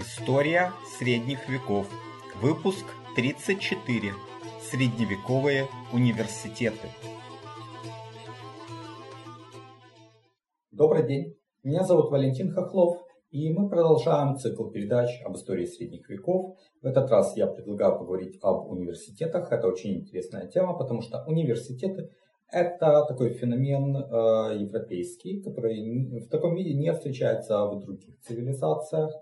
История средних веков. Выпуск 34. Средневековые университеты. Добрый день. Меня зовут Валентин Хохлов, и мы продолжаем цикл передач об истории средних веков. В этот раз я предлагаю поговорить об университетах. Это очень интересная тема, потому что университеты это такой феномен э, европейский, который в таком виде не встречается в других цивилизациях.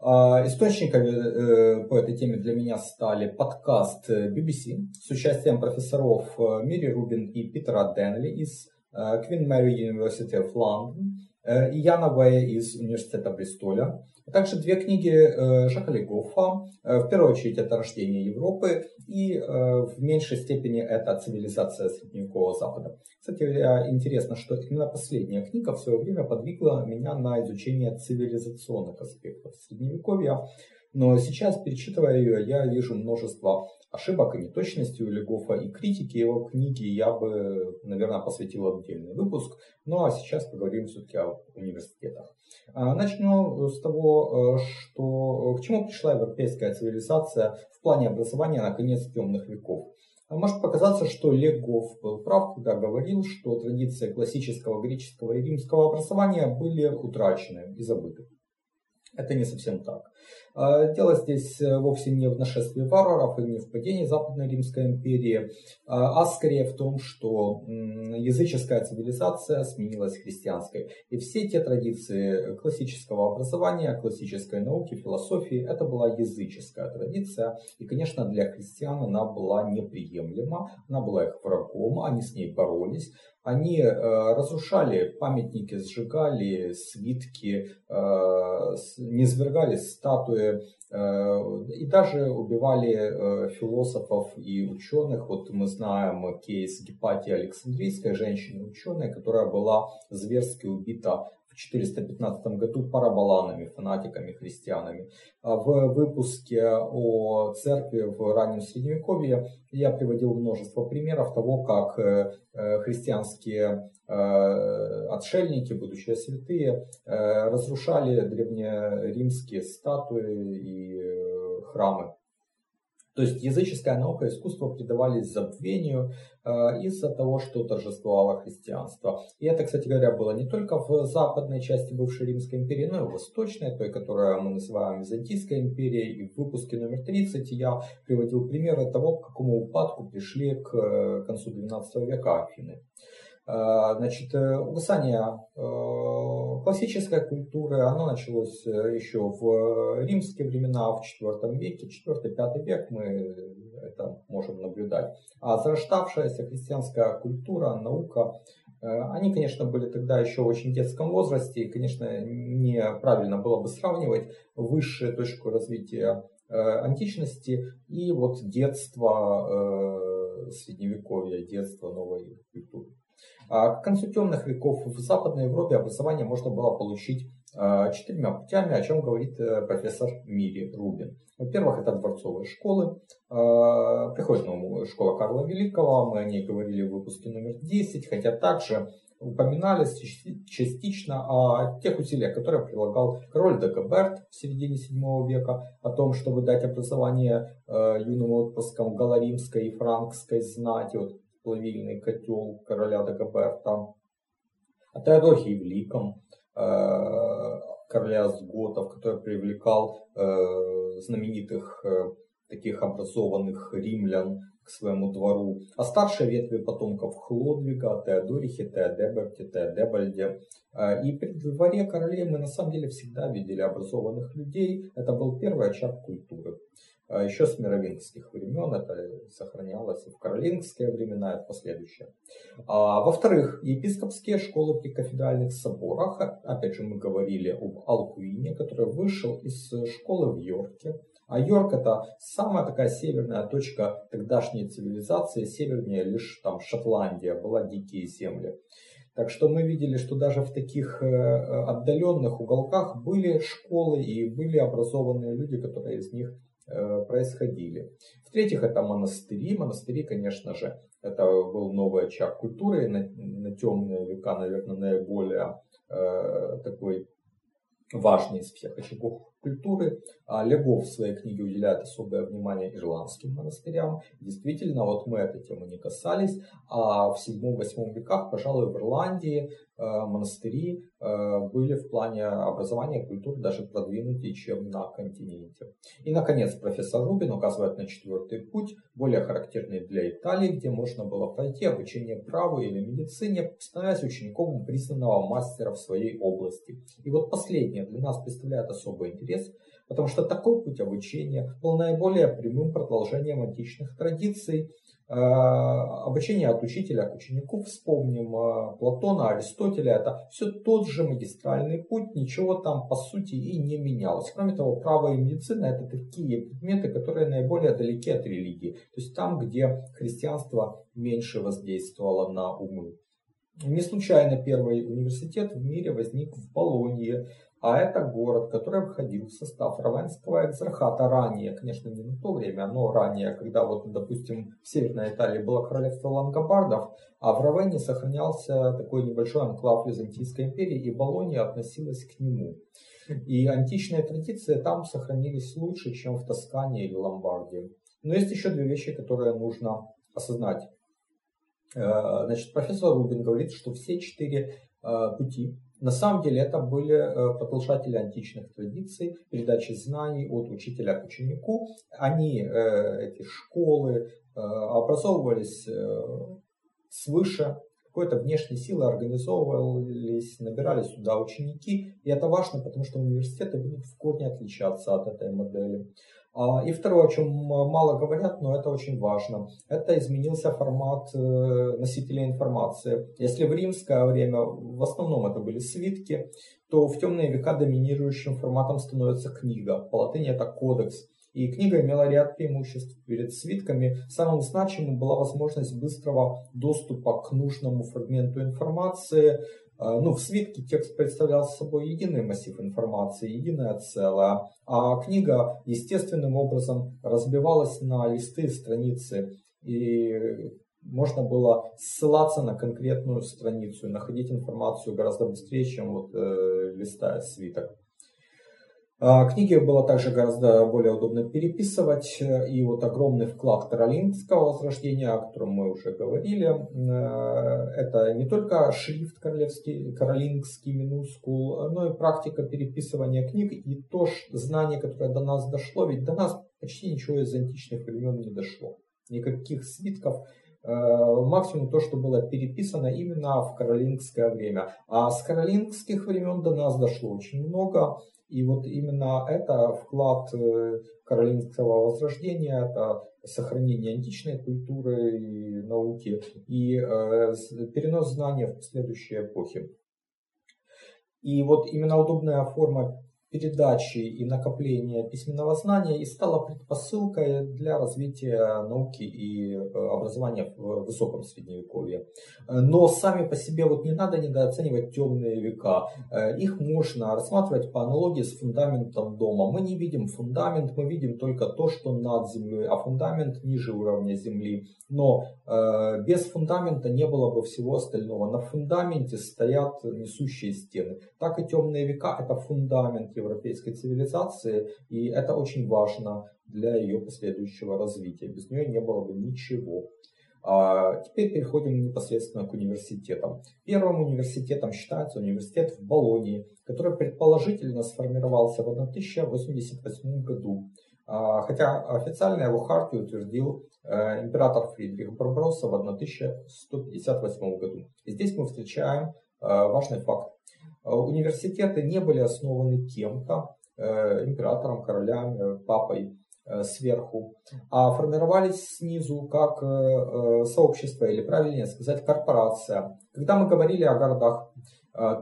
Э, источниками э, по этой теме для меня стали подкаст BBC с участием профессоров э, Мири Рубин и Питера Денли из э, Queen Mary University of London э, и Яна Вэя из Университета Бристоля, а также две книги э, Жака Легофа. Э, в первую очередь это «Рождение Европы» и э, в меньшей степени это «Цивилизация Средневекового Запада». Кстати, интересно, что именно последняя книга в свое время подвигла меня на изучение цивилизационных аспектов Средневековья. Но сейчас, перечитывая ее, я вижу множество ошибок и неточностей у Легофа и критики его книги я бы, наверное, посвятил отдельный выпуск. Ну а сейчас поговорим все-таки о университетах. А, начну с того, э, что к чему пришла европейская цивилизация в плане образования на конец темных веков. Может показаться, что Легов был прав, когда говорил, что традиции классического греческого и римского образования были утрачены и забыты. Это не совсем так. А, дело здесь э, вовсе не в нашествии варваров и не в падении Западной Римской империи, а, а скорее в том, что языческая цивилизация сменилась христианской. И все те традиции классического образования, классической науки, философии, это была языческая традиция. И, конечно, для христиан она была неприемлема, она была их врагом, они с ней боролись. Они э, разрушали памятники, сжигали свитки, э, низвергали статуи э, и даже убивали философов и ученых. Вот мы знаем кейс Гепатии Александрийской, женщины-ученой, которая была зверски убита 415 году парабаланами, фанатиками, христианами. А в выпуске о церкви в раннем Средневековье я приводил множество примеров того, как э, э, христианские э, отшельники, будущие святые, разрушали древнеримские статуи и храмы. То есть языческая наука и искусство предавались забвению э, из-за того, что торжествовало христианство. И это, кстати говоря, было не только в западной части бывшей Римской империи, но и в восточной, той, которую мы называем Византийской империей. И в выпуске номер 30 я приводил примеры того, к какому упадку пришли к э, концу XII века Афины. Э, значит, угасание классической культуры, оно началось э, еще в римские времена, в IV веке, IV-V век мы это можем наблюдать. А зарождавшаяся христианская культура, наука, э, они, конечно, были тогда еще в очень детском возрасте, и, конечно, неправильно было бы сравнивать высшую точку развития э, античности и вот детство средневековья, детство новой культуры. А к концу темных веков в Западной Европе образование можно было получить а, четырьмя путями, о чем говорит э, профессор Мири Рубин. Во-первых, это дворцовые школы. А, приходит на школа Карла Великого, мы о ней говорили в выпуске номер 10, хотя также упоминались частично о тех усилиях, которые прилагал король Дагоберт в середине 7 века, о том, чтобы дать образование э, юным отпрыскам галаримской и франкской знати. Вот плавильный котел короля Дагоберта, а Теодохий Великом, э, короля Сготов, который привлекал э, знаменитых э, таких образованных римлян к своему двору, а старшие ветви потомков Хлодвига, Теодорихе, Теодеберте, Теодебальде. И при дворе королей мы на самом деле всегда видели образованных людей. Это был первый очаг культуры. А еще с мировингских времен, это сохранялось и в каролингские времена, и в последующие. А, во-вторых, епископские школы при кафедральных соборах, опять же мы говорили об Алкуине, который вышел из школы в Йорке. А Йорк это самая такая северная точка тогдашней цивилизации, севернее лишь там Шотландия, была дикие земли. Так что мы видели, что даже в таких э, отдаленных уголках были школы и были образованные люди, которые из них происходили. В-третьих, это монастыри. Монастыри, конечно же, это был новый очаг культуры. На, на темные века, наверное, наиболее э, такой важный из всех очагов культуры. А Легов в своей книге уделяет особое внимание ирландским монастырям. Действительно, вот мы этой темы не касались, а в 7-8 веках, пожалуй, в Ирландии э, монастыри э, были в плане образования культуры даже продвинутее, чем на континенте. И, наконец, профессор Рубин указывает на четвертый путь, более характерный для Италии, где можно было пройти обучение праву или медицине, становясь учеником признанного мастера в своей области. И вот последнее для нас представляет особый интерес – потому что такой путь обучения был наиболее прямым продолжением античных традиций. Э, обучение от учителя к ученику, вспомним э, Платона, Аристотеля, это все тот же магистральный путь, ничего там по сути и не менялось. Кроме того, право и медицина это такие предметы, которые наиболее далеки от религии, то есть там, где христианство меньше воздействовало на умы. Не случайно первый университет в мире возник в Болонье, а это город, который входил в состав Равенского экзархата ранее, конечно, не на то время, но ранее, когда вот, допустим, в Северной Италии было королевство лангобардов, а в Равенне сохранялся такой небольшой анклав Византийской империи, и Болония относилась к нему. И античные традиции там сохранились лучше, чем в Тоскане или Ломбардии. Но есть еще две вещи, которые нужно осознать. Э, значит, профессор Рубин говорит, что все четыре э, пути на самом деле это были э, продолжатели античных традиций, передачи знаний от учителя к ученику. Они, э, эти школы, э, образовывались свыше, какой-то внешней силы организовывались, набирались сюда ученики. И это важно, потому что университеты будут в корне отличаться от этой модели. А, и второе, о чем мало говорят, но это очень важно, это изменился формат э, носителя информации. Если в римское время в основном это были свитки, то в темные века доминирующим форматом становится книга. По латыни это кодекс. И книга имела ряд преимуществ перед свитками. Самым значимым была возможность быстрого доступа к нужному фрагменту информации, ну, в свитке текст представлял собой единый массив информации, единое целое, а книга естественным образом разбивалась на листы страницы, и можно было ссылаться на конкретную страницу находить информацию гораздо быстрее, чем вот э, листая свиток. А, книги было также гораздо более удобно переписывать, и вот огромный вклад каролингского возрождения, о котором мы уже говорили, э, это не только шрифт королевский, каролингский минускул, но и практика переписывания книг и то знание, которое до нас дошло, ведь до нас почти ничего из античных времен не дошло. Никаких свитков, э, максимум то, что было переписано именно в каролингское время. А с каролингских времен до нас дошло очень много, и вот именно это вклад э, каролинского возрождения, это сохранение античной культуры и науки и э, перенос знания в последующие эпохи. И вот именно удобная форма передачи и накопления письменного знания и стала предпосылкой для развития науки и э, образования в высоком средневековье. Но сами по себе вот не надо недооценивать темные века. Э, их можно рассматривать по аналогии с фундаментом дома. Мы не видим фундамент, мы видим только то, что над землей, а фундамент ниже уровня земли. Но э, без фундамента не было бы всего остального. На фундаменте стоят несущие стены. Так и темные века это фундамент европейской цивилизации, и это очень важно для ее последующего развития. Без нее не было бы ничего. А теперь переходим непосредственно к университетам. Первым университетом считается университет в Болонии, который предположительно сформировался в 1088 году. А, хотя официально его хартию утвердил э, император Фридрих Барбаросса в 1158 году. И здесь мы встречаем э, важный факт. Э, университеты не были основаны кем-то, э, императором, королями, папой э, сверху, а формировались снизу как сообщество или правильнее сказать корпорация. Когда мы говорили о городах,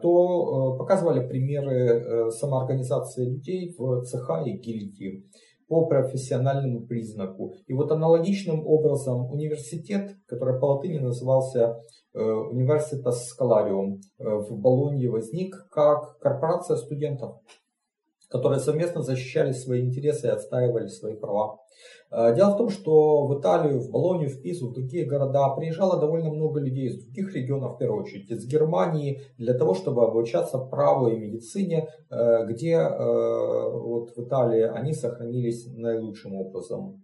то показывали примеры самоорганизации людей в цеха и гильдии по профессиональному признаку. И вот аналогичным образом университет, который по латыни назывался Университас Scholarium в Болонье возник как корпорация студентов. которые совместно защищали свои интересы и отстаивали свои права. Э, дело в том, что в Италию, в Болонию, в Пизу, в другие города приезжало довольно много людей из других регионов, в первую очередь из Германии, для того, чтобы обучаться праву и медицине, э, где э, вот в Италии они сохранились наилучшим образом.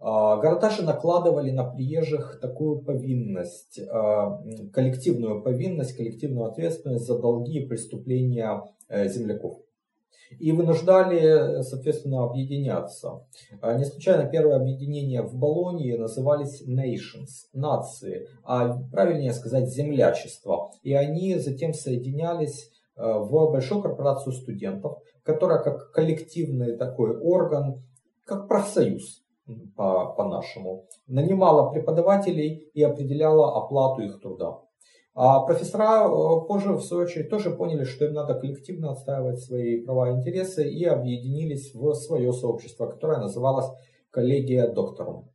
Города же накладывали на приезжих такую повинность, коллективную повинность, коллективную ответственность за долги и преступления земляков и вынуждали, соответственно, объединяться. А не случайно первые объединения в Болонии назывались nations, нации, а правильнее сказать землячество. И они затем соединялись э, в большую корпорацию студентов, которая как коллективный такой орган, как профсоюз по- по-нашему, нанимала преподавателей и определяла оплату их труда. А профессора э, позже, в свою очередь, тоже поняли, что им надо коллективно отстаивать свои права и интересы и объединились в свое сообщество, которое называлось коллегия доктором.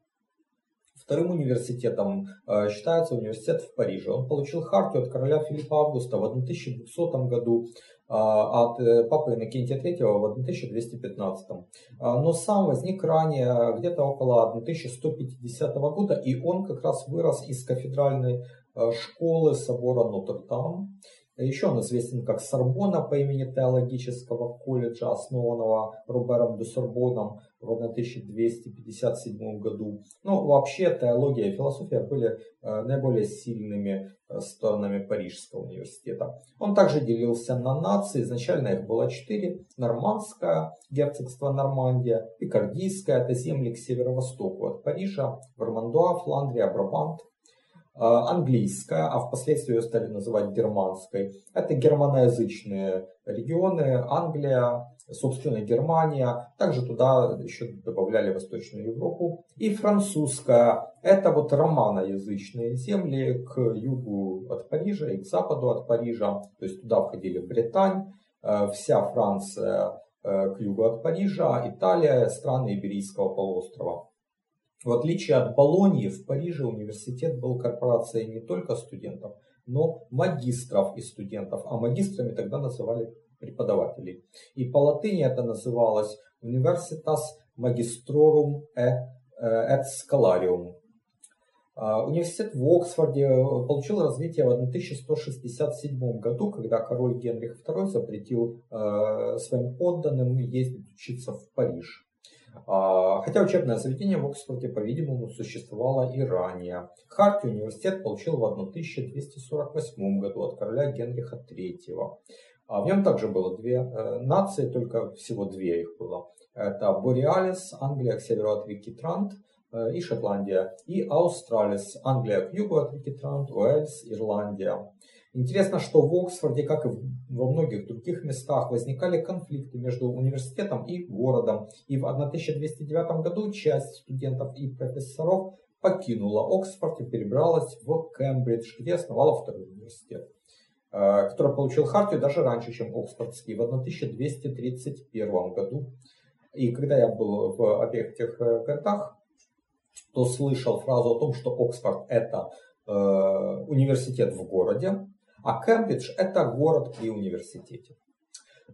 Вторым университетом э, считается университет в Париже. Он получил хартию от короля Филиппа Августа в 1200 году, а от э, папы Иннокентия III в 1215. А, но сам возник ранее, где-то около 1150 года, и он как раз вырос из кафедральной Э, школы собора Нотр-Дам. Еще он известен как Сорбона по имени теологического колледжа, основанного Робером де Сорбоном в 1257 году. Ну, вообще теология и философия были э, наиболее сильными э, сторонами Парижского университета. Он также делился на нации, изначально их было четыре. Нормандское, герцогство Нормандия, Пикардийское, это земли к северо-востоку от Парижа, Вармандуа, Фландрия, Брабант, английская, а впоследствии ее стали называть германской. Это германоязычные регионы, Англия, собственно Германия, также туда еще добавляли Восточную Европу. И французская, это вот романоязычные земли к югу от Парижа и к западу от Парижа, то есть туда входили Британь, э, вся Франция э, к югу от Парижа, Италия, страны Иберийского полуострова. В отличие от Болонии, в Париже университет был корпорацией не только студентов, но магистров и студентов, а магистрами тогда называли преподавателей. И по латыни это называлось Universitas Magistrorum et Scholarium. А, университет в Оксфорде получил развитие в 1167 году, когда король Генрих II запретил э, своим подданным ездить учиться в Париж. А, хотя учебное заведение в Оксфорде, по-видимому, существовало и ранее. Хартию университет получил в 1248 году от короля Генриха III. А в нем также было две э, нации, только всего две их было. Это Бореалис, Англия к северу от реки Трант, э, и Шотландия, и Аустралис, Англия к югу от реки Трант, Уэльс, Ирландия. Интересно, что в Оксфорде, как и во многих других местах, возникали конфликты между университетом и городом. И в 1209 году часть студентов и профессоров покинула Оксфорд и перебралась в Кембридж, где основала второй университет, э, который получил хартию даже раньше, чем Оксфордский, в 1231 году. И когда я был в обеих этих э, городах, то слышал фразу о том, что Оксфорд это э, университет в городе, а Кембридж – это город при университете.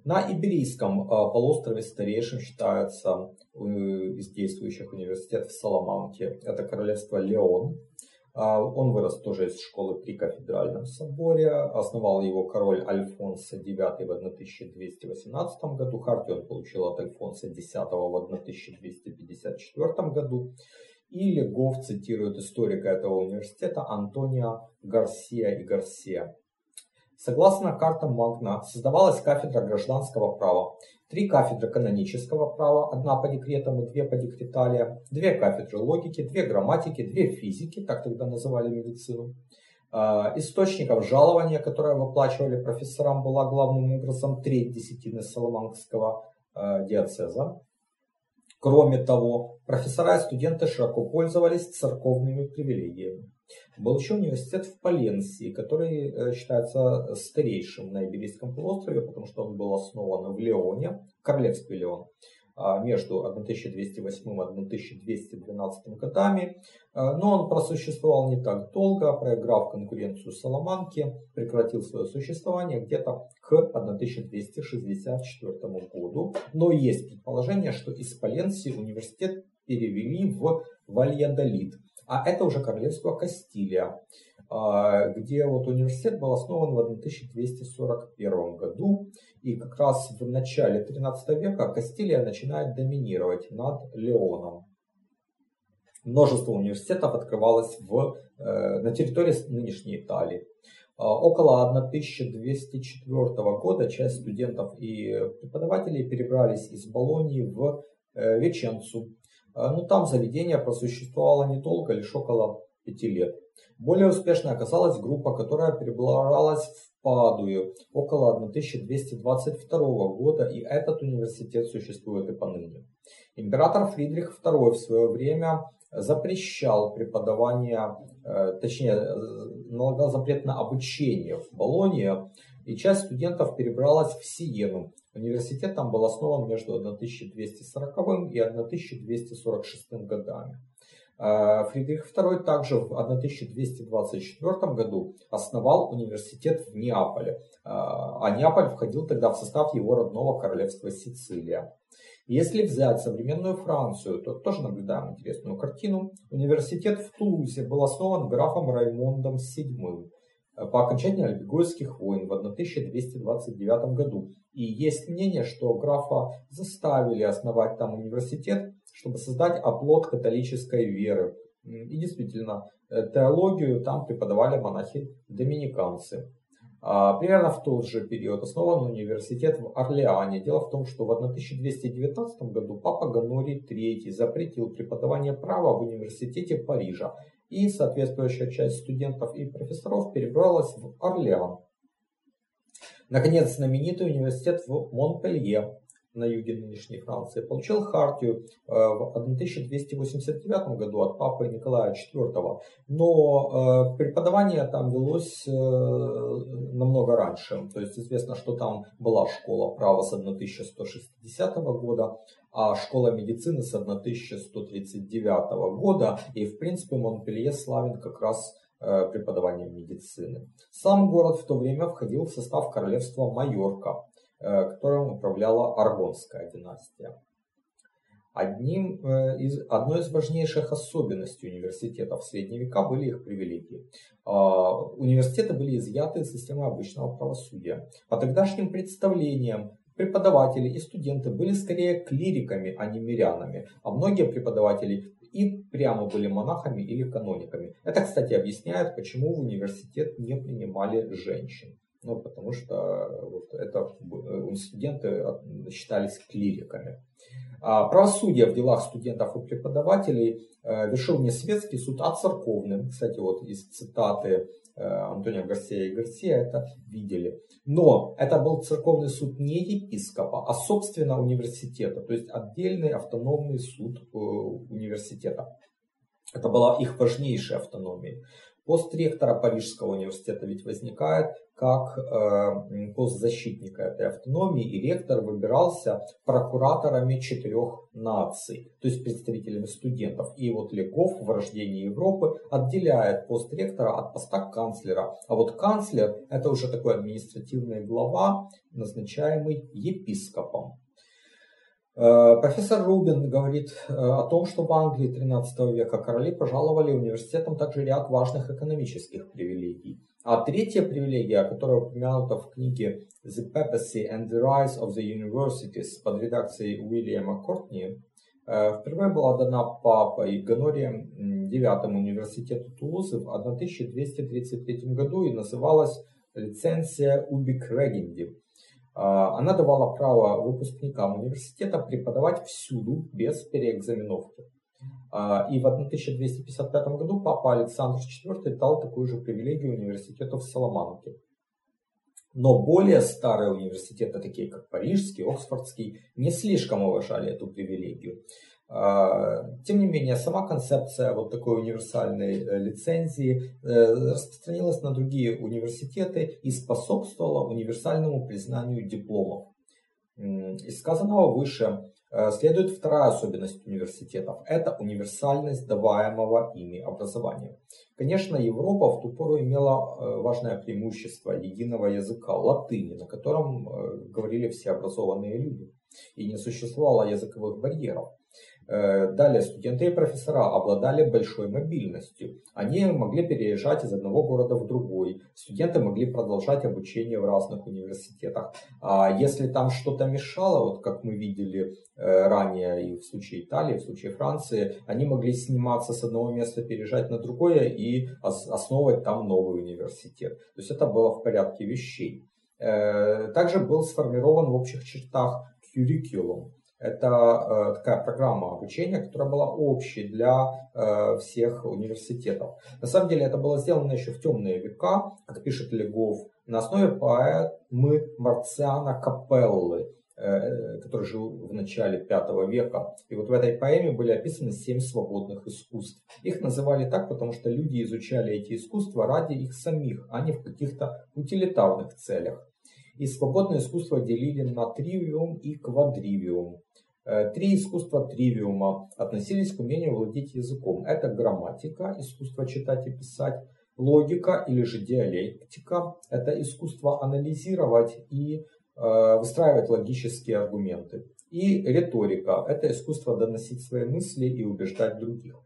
На Иберийском э, полуострове старейшим считается э, из действующих университетов Саламанки. Это королевство Леон. А, он вырос тоже из школы при кафедральном соборе. Основал его король Альфонсо IX в 1218 году. Хартию он получил от Альфонса X в 1254 году. И Легов цитирует историка этого университета Антонио Гарсия и Гарсия. Согласно картам Магна, создавалась кафедра гражданского права, три кафедры канонического права, одна по декретам и две по декреталиям, две кафедры логики, две грамматики, две физики, так тогда называли медицину. А, источников жалования, которое выплачивали профессорам, была главным образом треть десятины Соломанского а, диацеза. Кроме того, профессора и студенты широко пользовались церковными привилегиями. Был еще университет в Паленсии, который э, считается старейшим на Иберийском полуострове, потому что он был основан в Леоне, Королевский Леон, а, между 1208 и 1212 годами, а, но он просуществовал не так долго, проиграв конкуренцию Соломанке, прекратил свое существование где-то к 1264 году. Но есть предположение, что из Паленсии университет перевели в Вальядолид, а это уже королевство Кастилия. А, где вот университет был основан в 1241 году. И как раз в начале 13 века Кастилия начинает доминировать над Леоном. Множество университетов открывалось в, э, на территории нынешней Италии. А, около 1204 года часть студентов и преподавателей перебрались из Болонии в э, Веченцу. А, ну, там заведение просуществовало недолго, лишь около пяти лет. Более успешной оказалась группа, которая перебралась в Падую около 1222 года, и этот университет существует и поныне. Император Фридрих II в свое время запрещал преподавание, э, точнее, э, налагал запрет на обучение в Болонии, и часть студентов перебралась в Сиену. Университет там был основан между 1240 и 1246 годами. А, Фридрих II также в 1224 году основал университет в Неаполе, а, а Неаполь входил тогда в состав его родного королевства Сицилия. Если взять современную Францию, то тоже наблюдаем интересную картину. Университет в Тулузе был основан графом Раймондом VII по окончании Альбегойских войн в 1229 году. И есть мнение, что графа заставили основать там университет, чтобы создать оплот католической веры. И действительно, э, теологию там преподавали монахи-доминиканцы. А, примерно в тот же период основан университет в Орлеане. Дело в том, что в 1219 году папа Ганорий III запретил преподавание права в университете Парижа, и соответствующая часть студентов и профессоров перебралась в Орлеан. Наконец, знаменитый университет в Монпелье на юге нынешней Франции, получил хартию э, в 1289 году от папы Николая IV, но э, преподавание там велось э, намного раньше. То есть известно, что там была школа права с 1160 года, а школа медицины с 1139 года. И в принципе Монпелье славен как раз преподаванием медицины. Сам город в то время входил в состав королевства Майорка. Э, которым управляла Аргонская династия. Одним э, из, одной из важнейших особенностей университетов в средние века были их привилегии. А, университеты были изъяты из системы обычного правосудия. По тогдашним представлениям преподаватели и студенты были скорее клириками, а не мирянами, а многие преподаватели и прямо были монахами или канониками. Это, кстати, объясняет, почему в университет не принимали женщин. Ну, потому что э, вот это э, студенты считались клириками. А правосудие в делах студентов и преподавателей э, вершил не светский суд, а церковный. Кстати, вот из цитаты Антонио Гарсия и Гарсия это видели. Но это был церковный суд не епископа, а собственно университета, то есть отдельный автономный суд университета. Это была их важнейшая автономия. Пост ректора Парижского университета ведь возникает как э, пост защитника этой автономии, и ректор выбирался прокураторами четырех наций, то есть представителями студентов. И вот Легов в рождении Европы отделяет пост ректора от поста канцлера. А вот канцлер это уже такой административный глава, назначаемый епископом. Э, профессор Рубин говорит э, о том, что в Англии XIII века короли пожаловали университетам также ряд важных экономических привилегий. А третья привилегия, которая упомянута в книге The Papacy and the Rise of the Universities под редакцией Уильяма Кортни, э, впервые была дана папой Гонорием IX университету Тулузы в 1233 году и называлась лицензия Убик Регенди. А, она давала право выпускникам университета преподавать всюду без переэкзаменовки. А, и в 1255 году папа Александр IV дал такую же привилегию университету в Соломанке. Но более старые университеты, такие как Парижский, Оксфордский, не слишком уважали эту привилегию. Тем не менее, сама концепция вот такой универсальной э, лицензии э, распространилась на другие университеты и способствовала универсальному признанию дипломов. Из сказанного выше Э, следует вторая особенность университетов. Это универсальность даваемого ими образования. Конечно, Европа в ту пору имела важное преимущество единого языка, латыни, на котором говорили все образованные люди. И не существовало языковых барьеров. Э, далее, студенты и профессора обладали большой мобильностью. Они могли переезжать из одного города в другой. Студенты могли продолжать обучение в разных университетах. А если там что-то мешало, вот как мы видели э, ранее и в случае Италии, в случае Франции, они могли сниматься с одного места, переезжать на другое и основывать там новый университет. То есть это было в порядке вещей. Э, также был сформирован в общих чертах curriculum. Это э, такая программа обучения, которая была общей для э, всех университетов. На самом деле это было сделано еще в темные века, как пишет Легов, на основе поэмы Марциана Капеллы, э, который жил в начале V века. И вот в этой поэме были описаны семь свободных искусств. Их называли так, потому что люди изучали эти искусства ради их самих, а не в каких-то утилитарных целях. И свободное искусство делили на тривиум и квадривиум. Э, три искусства тривиума относились к умению владеть языком. Это грамматика, искусство читать и писать, логика или же диалектика. Это искусство анализировать и э, выстраивать логические аргументы. И риторика – это искусство доносить свои мысли и убеждать других.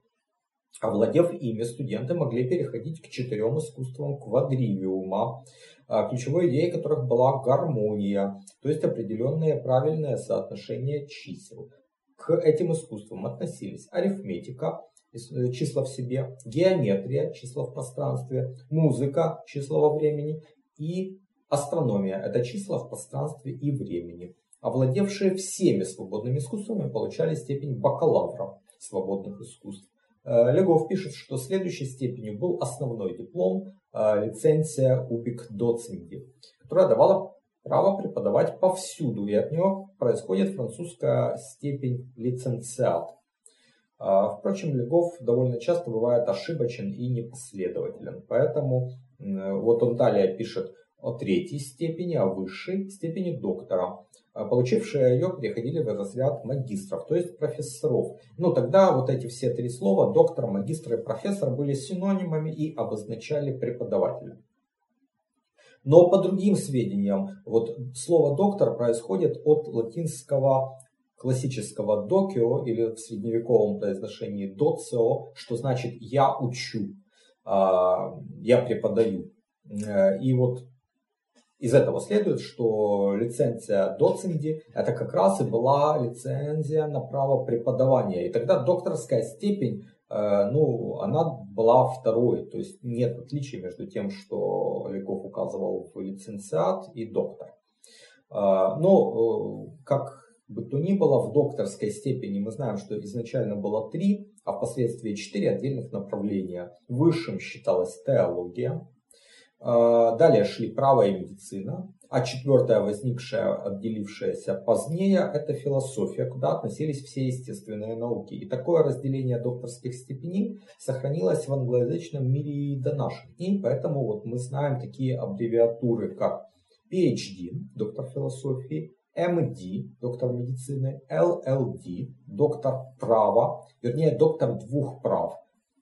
Овладев ими, студенты могли переходить к четырем искусствам квадривиума, ключевой идеей которых была гармония, то есть определенное правильное соотношение чисел. К этим искусствам относились арифметика, э, числа в себе, геометрия, числа в пространстве, музыка, числа во времени и астрономия, это числа в пространстве и времени. Овладевшие всеми свободными искусствами получали степень бакалавра свободных искусств. Э, Легов пишет, что следующей степенью был основной диплом, лицензия Убик Доцинги, которая давала право преподавать повсюду, и от него происходит французская степень лиценциат. Э, впрочем, Легов довольно часто бывает ошибочен и непоследователен, поэтому вот он далее пишет третьей степени, о высшей степени доктора. А получившие ее переходили в разряд магистров, то есть профессоров. Ну тогда вот эти все три слова, доктор, магистр и профессор, были синонимами и обозначали преподавателя. Но по другим сведениям, вот слово доктор происходит от латинского классического докио или в средневековом произношении доцио, что значит я учу, а, я преподаю. Э, и вот из этого следует, что лицензия доценди это как раз и была лицензия на право преподавания. И тогда докторская степень, э, ну, она была второй. То есть нет отличия между тем, что Легов указывал в лицензиат и доктор. Э, но, э, как бы то ни было, в докторской степени мы знаем, что изначально было три, а впоследствии четыре отдельных направления. Высшим считалась теология, далее шли право и медицина. А четвертое, возникшее, отделившееся позднее, это философия, куда относились все естественные науки. И такое разделение докторских степеней сохранилось в англоязычном мире и до наших дней, поэтому вот мы знаем такие аббревиатуры, как PhD, доктор философии, MD, доктор медицины, LLD, доктор права, вернее, доктор двух прав,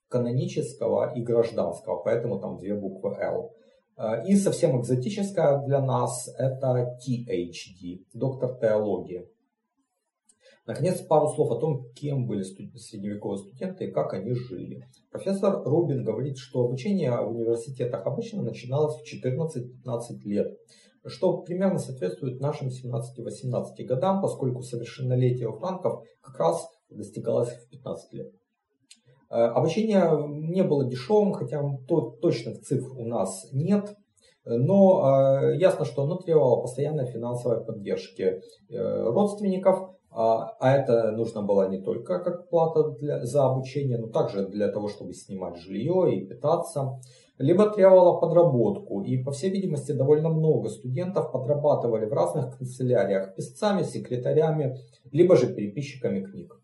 канонического и гражданского, поэтому там две буквы L. Э, и совсем экзотическая для нас это THD, доктор теологии. Наконец, пару слов о том, кем были средневековые студенты и как они жили. Профессор Рубин говорит, что обучение в университетах обычно начиналось в 14-15 лет, что примерно соответствует нашим 17-18 годам, поскольку совершеннолетие у франков как раз достигалось в 15 лет. Э, обучение не было дешевым, хотя точных цифр у нас нет, но э, ясно, что оно требовало постоянной финансовой поддержки э, родственников, а, а это нужно было не только как плата для, за обучение, но также для того, чтобы снимать жилье и питаться. Либо требовало подработку, и по всей видимости довольно много студентов подрабатывали в разных канцеляриях писцами, секретарями, либо же переписчиками книг.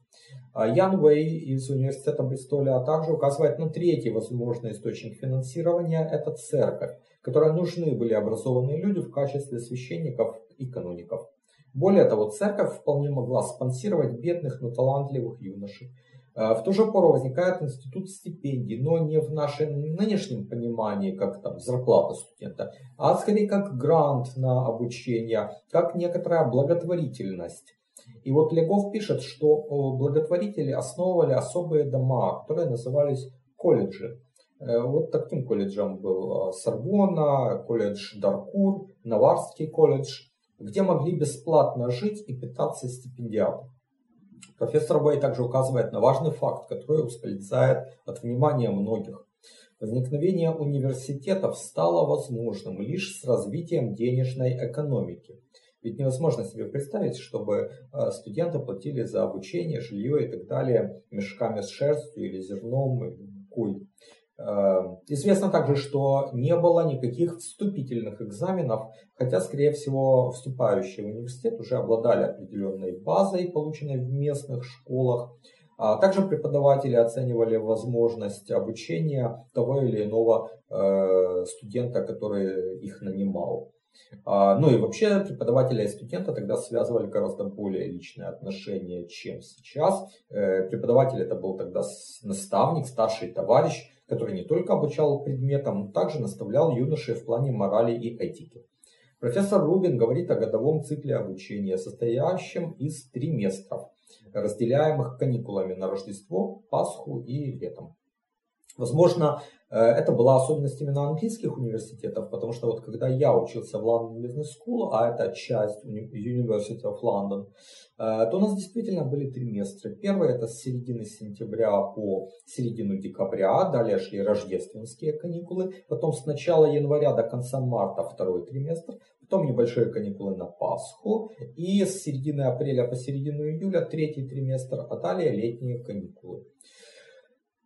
А Ян Вэй из университета Бристоля а также указывает на третий возможный источник финансирования – это церковь, которой нужны были образованные люди в качестве священников и каноников. Более того, церковь вполне могла спонсировать бедных, но талантливых юношей. Э, в ту же пору возникает институт стипендий, но не в нашем нынешнем понимании, как там зарплата студента, а скорее как грант на обучение, как некоторая благотворительность. И вот Легов пишет, что благотворители основывали особые дома, которые назывались колледжи. Э, вот таким колледжем был э, Сорбонна, колледж Даркур, Наварский колледж, где могли бесплатно жить и питаться стипендиаты. Профессор Бэй также указывает на важный факт, который ускользает от внимания многих. Возникновение университетов стало возможным лишь с развитием денежной экономики. Ведь невозможно себе представить, чтобы э, студенты платили за обучение, жилье и так далее мешками с шерстью или зерном, или мукой. Э, известно также, что не было никаких вступительных экзаменов, хотя, скорее всего, вступающие в университет уже обладали определенной базой, полученной в местных школах. А также преподаватели оценивали возможность обучения того или иного э, студента, который их нанимал. А, ну и вообще преподавателя и студента тогда связывали гораздо более личные отношения, чем сейчас. Э, преподаватель это был тогда наставник, старший товарищ, который не только обучал предметам, но также наставлял юношей в плане морали и этики. Профессор Рубин говорит о годовом цикле обучения, состоящем из триместров, разделяемых каникулами на Рождество, Пасху и летом. Возможно, э, это была особенность именно английских университетов, потому что вот когда я учился в London Business School, а это часть University of London, э, то у нас действительно были триместры. Первый это с середины сентября по середину декабря, далее шли рождественские каникулы, потом с начала января до конца марта второй триместр, потом небольшие каникулы на Пасху и с середины апреля по середину июля третий триместр, а далее летние каникулы.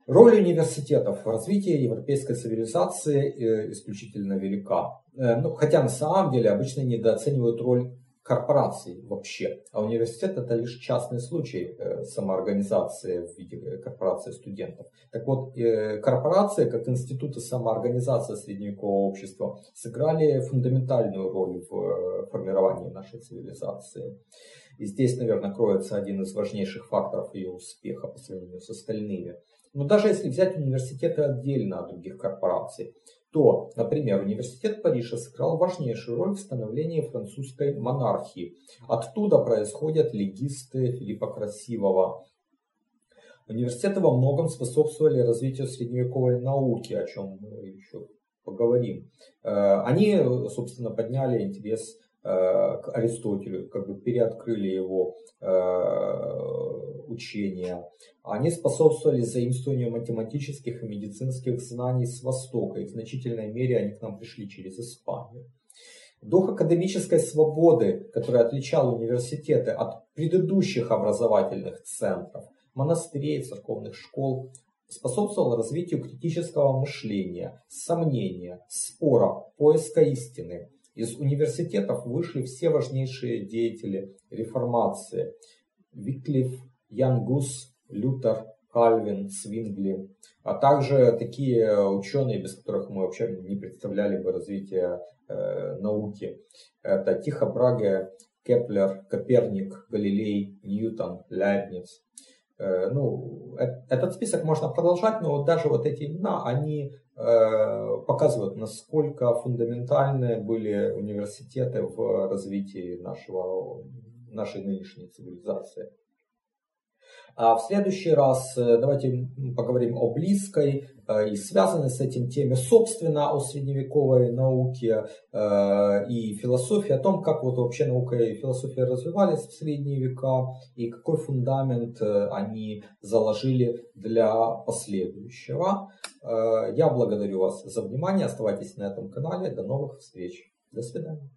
Роль университетов в развитии европейской цивилизации э, исключительно велика. Э, ну, хотя на самом деле обычно недооценивают роль корпораций вообще. А университет это лишь частный случай э, самоорганизации в виде корпорации студентов. Так вот, корпорации, как институты самоорганизации средневекового общества, сыграли фундаментальную роль в формировании нашей цивилизации. И здесь, наверное, кроется один из важнейших факторов ее успеха по сравнению с остальными. Но даже если взять университеты отдельно от других корпораций, то, например, университет Парижа сыграл важнейшую роль в становлении французской монархии. Оттуда происходят легисты Филиппа Красивого. Университеты во многом способствовали развитию средневековой науки, о чем мы еще поговорим. Э, они, собственно, подняли интерес к Аристотелю, как бы переоткрыли его э, учения. Они способствовали заимствованию математических и медицинских знаний с Востока, и в значительной мере они к нам пришли через Испанию. Дух академической свободы, который отличал университеты от предыдущих образовательных центров, монастырей, церковных школ, способствовал развитию критического мышления, сомнения, спора, поиска истины. Из университетов вышли все важнейшие деятели реформации. Виклиф, Ян Гус, Лютер, Кальвин, Цвингли, а также такие ученые, без которых мы вообще не представляли бы развитие э, науки. Это Тихо Браге, Кеплер, Коперник, Галилей, Ньютон, Лейбниц. Э, ну, э, этот список можно продолжать, но вот даже вот эти имена, они показывают, насколько фундаментальны были университеты в развитии нашего, нашей нынешней цивилизации. А в следующий раз э, давайте поговорим о близкой э, и связанной с этим теме, собственно, о средневековой науке э, и философии, о том, как вот вообще наука и философия развивались в средние века и какой фундамент они заложили для последующего. Я благодарю вас за внимание. Оставайтесь на этом канале. До новых встреч. До свидания.